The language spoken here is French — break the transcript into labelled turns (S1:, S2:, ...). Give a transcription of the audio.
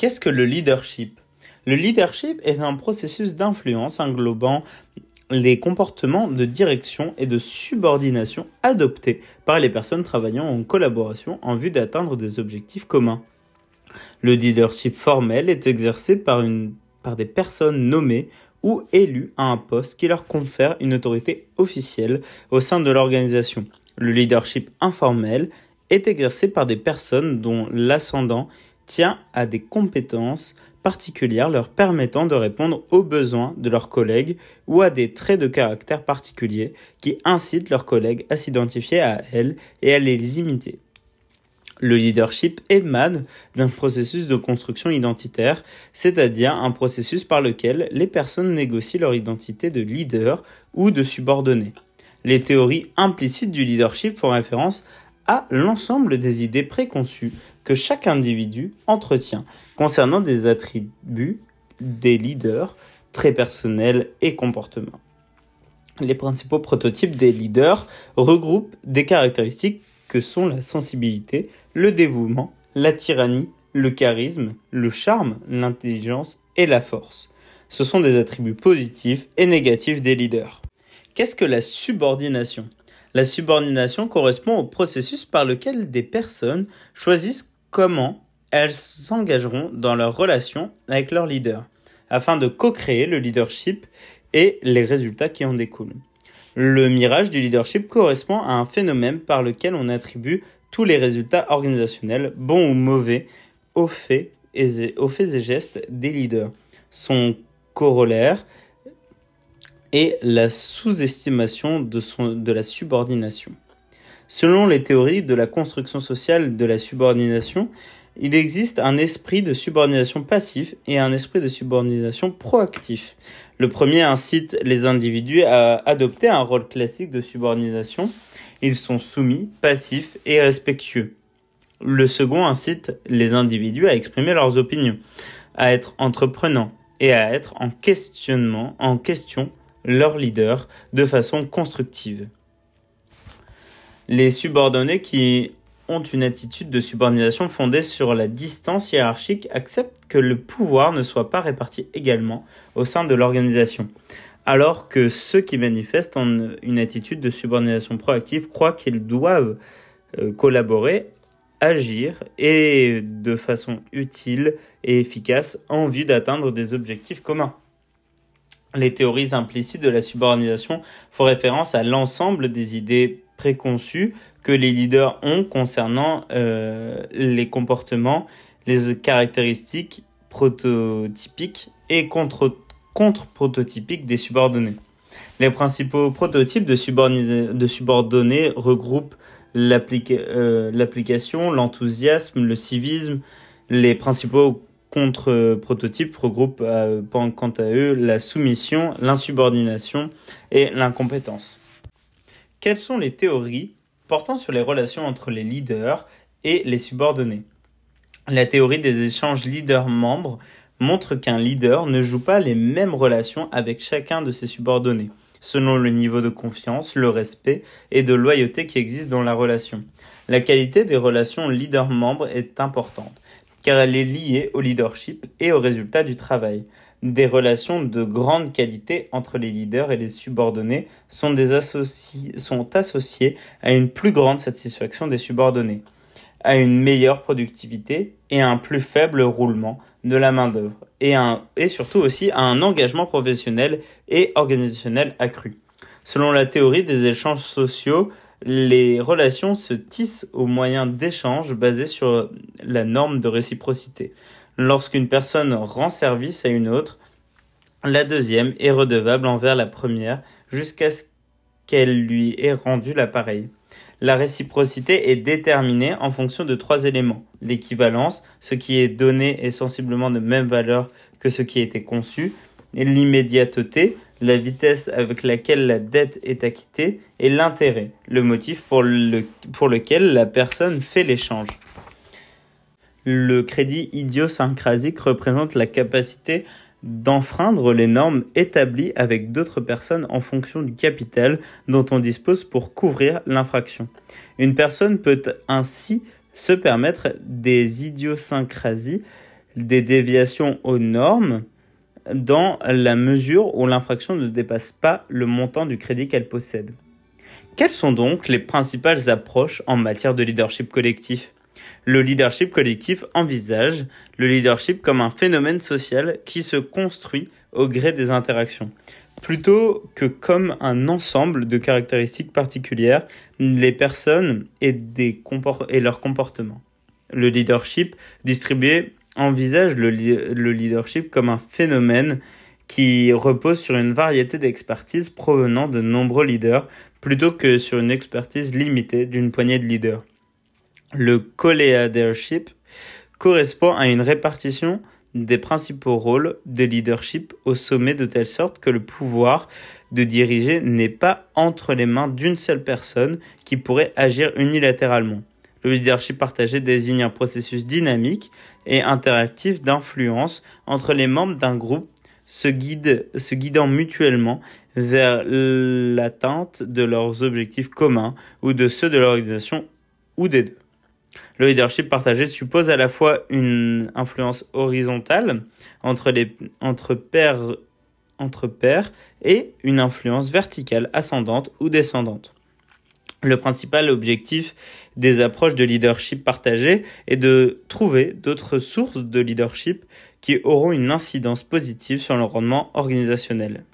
S1: Qu'est-ce que le leadership? Le leadership est un processus d'influence englobant les comportements de direction et de subordination adoptés par les personnes travaillant en collaboration en vue d'atteindre des objectifs communs. Le leadership formel est exercé par, une, par des personnes nommées ou élues à un poste qui leur confère une autorité officielle au sein de l'organisation. Le leadership informel est exercé par des personnes dont l'ascendant tient à des compétences particulières leur permettant de répondre aux besoins de leurs collègues ou à des traits de caractère particuliers qui incitent leurs collègues à s'identifier à elles et à les imiter. Le leadership émane d'un processus de construction identitaire, c'est-à-dire un processus par lequel les personnes négocient leur identité de leader ou de subordonné. Les théories implicites du leadership font référence à l'ensemble des idées préconçues que chaque individu entretient concernant des attributs des leaders très personnels et comportements. Les principaux prototypes des leaders regroupent des caractéristiques que sont la sensibilité, le dévouement, la tyrannie, le charisme, le charme, l'intelligence et la force. Ce sont des attributs positifs et négatifs des leaders. Qu'est-ce que la subordination? La subordination correspond au processus par lequel des personnes choisissent comment elles s'engageront dans leur relation avec leur leader, afin de co-créer le leadership et les résultats qui en découlent. Le mirage du leadership correspond à un phénomène par lequel on attribue tous les résultats organisationnels, bons ou mauvais, aux faits et, gestes des leaders. Son corollaire est la sous-estimation de, de la subordination. Selon les théories de la construction sociale de la subordination, il existe un esprit de subordination passif et un esprit de subordination proactif. Le premier incite les individus à adopter un rôle classique de subordination. Ils sont soumis, passifs et respectueux. Le second incite les individus à exprimer leurs opinions, à être entreprenants et à être en questionnement, en question leur leader de façon constructive. Les subordonnés qui ont une attitude de subordination fondée sur la distance hiérarchique acceptent que le pouvoir ne soit pas réparti également au sein de l'organisation, alors que ceux qui manifestent en une attitude de subordination proactive croient qu'ils doivent euh, collaborer, agir et de façon utile et efficace en vue d'atteindre des objectifs communs. Les théories implicites de la subordination font référence à l'ensemble des idées préconçus que les leaders ont concernant euh, les comportements, les caractéristiques prototypiques et contre-prototypiques des subordonnés. Les principaux prototypes de, subordonnés regroupent euh, l'application, l'enthousiasme, le civisme. Les principaux contre-prototypes regroupent euh, quant à eux la soumission, l'insubordination et l'incompétence. Quelles sont les théories portant sur les relations entre les leaders et les subordonnés? La théorie des échanges leader-membres montre qu'un leader ne joue pas les mêmes relations avec chacun de ses subordonnés, selon le niveau de confiance, le respect et de loyauté qui existe dans la relation. La qualité des relations leader-membre est importante, car elle est liée au leadership et au résultat du travail. Des relations de grande qualité entre les leaders et les subordonnés sont, associées à une plus grande satisfaction des subordonnés, à une meilleure productivité et à un plus faible roulement de la main-d'œuvre, et surtout aussi à un engagement professionnel et organisationnel accru. Selon la théorie des échanges sociaux, les relations se tissent au moyen d'échanges basés sur la norme de réciprocité. Lorsqu'une personne rend service à une autre, la deuxième est redevable envers la première jusqu'à ce qu'elle lui ait rendu l'appareil. La réciprocité est déterminée en fonction de trois éléments. L'équivalence, ce qui est donné est sensiblement de même valeur que ce qui a été conçu, l'immédiateté, la vitesse avec laquelle la dette est acquittée, et l'intérêt, le motif pour, lequel la personne fait l'échange. Le crédit idiosyncrasique représente la capacité d'enfreindre les normes établies avec d'autres personnes en fonction du capital dont on dispose pour couvrir l'infraction. Une personne peut ainsi se permettre des idiosyncrasies des déviations aux normes dans la mesure où l'infraction ne dépasse pas le montant du crédit qu'elle possède. Quelles sont donc les principales approches en matière de leadership collectif? Le leadership collectif envisage le leadership comme un phénomène social qui se construit au gré des interactions, plutôt que comme un ensemble de caractéristiques particulières, les personnes et, des et leurs comportements. Le leadership distribué envisage le, le leadership comme un phénomène qui repose sur une variété d'expertises provenant de nombreux leaders plutôt que sur une expertise limitée d'une poignée de leaders. Le co-leadership correspond à une répartition des principaux rôles de leadership au sommet de telle sorte que le pouvoir de diriger n'est pas entre les mains d'une seule personne qui pourrait agir unilatéralement. Le leadership partagé désigne un processus dynamique et interactif d'influence entre les membres d'un groupe se, guidant mutuellement vers l'atteinte de leurs objectifs communs ou de ceux de l'organisation ou des deux. Le leadership partagé suppose à la fois une influence horizontale entre pairs et une influence verticale ascendante ou descendante. Le principal objectif des approches de leadership partagé est de trouver d'autres sources de leadership qui auront une incidence positive sur le rendement organisationnel.